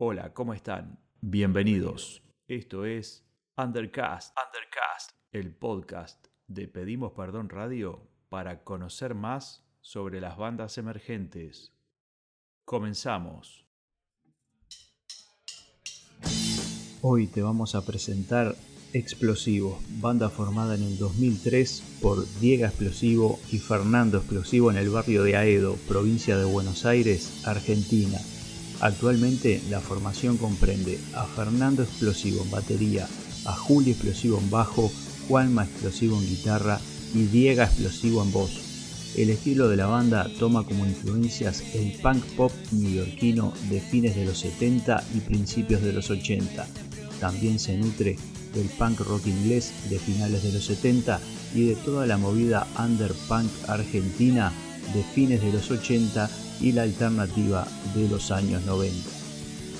Hola, ¿cómo están? Bienvenidos. Esto es Undercast, el podcast de Pedimos Perdón Radio para conocer más sobre las bandas emergentes. Comenzamos. Hoy te vamos a presentar Explosivo, banda formada en el 2003 por Diego Explosivo y Fernando Explosivo en el barrio de Aedo, provincia de Buenos Aires, Argentina. Actualmente la formación comprende a Fernando Explosivo en batería, a Julio Explosivo en bajo, Juanma Explosivo en guitarra y Diego Explosivo en voz. El estilo de la banda toma como influencias el punk pop neoyorquino de fines de los 70 y principios de los 80. También se nutre del punk rock inglés de finales de los 70 y de toda la movida underpunk argentina de fines de los 80 y la alternativa de los años 90.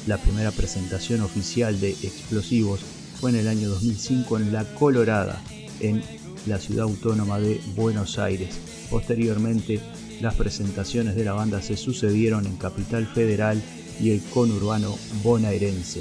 La primera presentación oficial de Explosivos fue en el año 2005 en La Colorada, en la ciudad autónoma de Buenos Aires. Posteriormente, las presentaciones de la banda se sucedieron en Capital Federal y el conurbano bonaerense.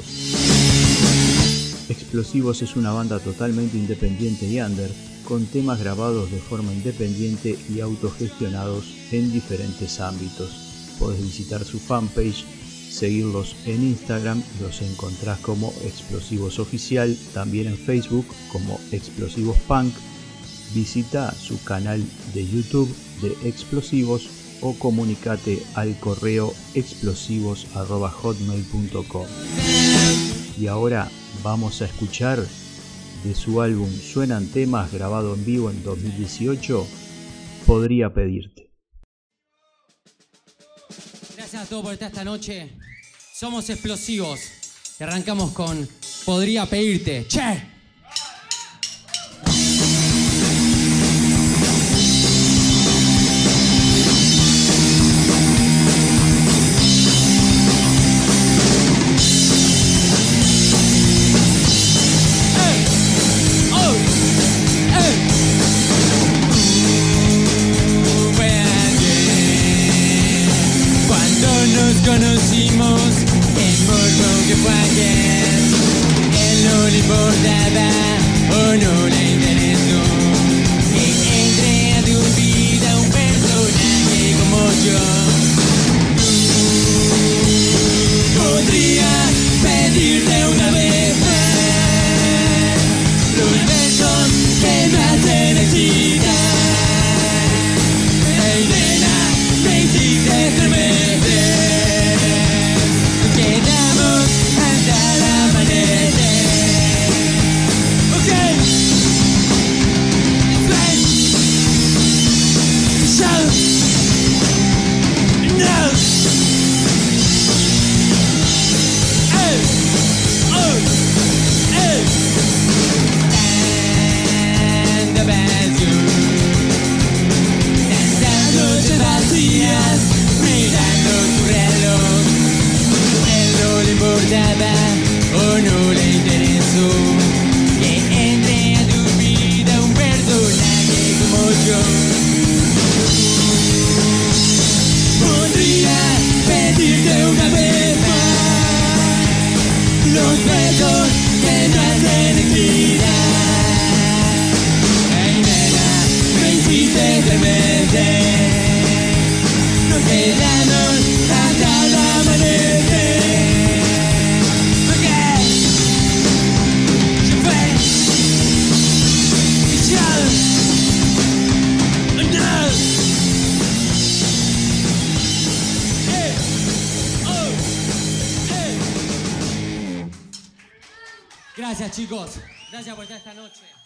Explosivos es una banda totalmente independiente y under, con temas grabados de forma independiente y autogestionados en diferentes ámbitos. Puedes visitar su fanpage, seguirlos en Instagram, los encontrás como Explosivos Oficial, también en Facebook como Explosivos Punk. Visita su canal de YouTube de Explosivos o comunicate al correo explosivos.hotmail.com. Y ahora vamos a escuchar de su álbum Suenan temas grabado en vivo en 2018, Podría pedirte. Gracias a todos por estar esta noche. Somos explosivos. Arrancamos con Podría pedirte. ¡Che! nos conocimos es por que fue ayer. Él no le importaba o no le interesaba. gustaba o no le interesó. Que entre a tu vida un personaje como yo. Podría pedirte una vez más los besos que no hacen actividad. Ay, nena, me hiciste demente. Gracias chicos. Gracias por estar esta noche.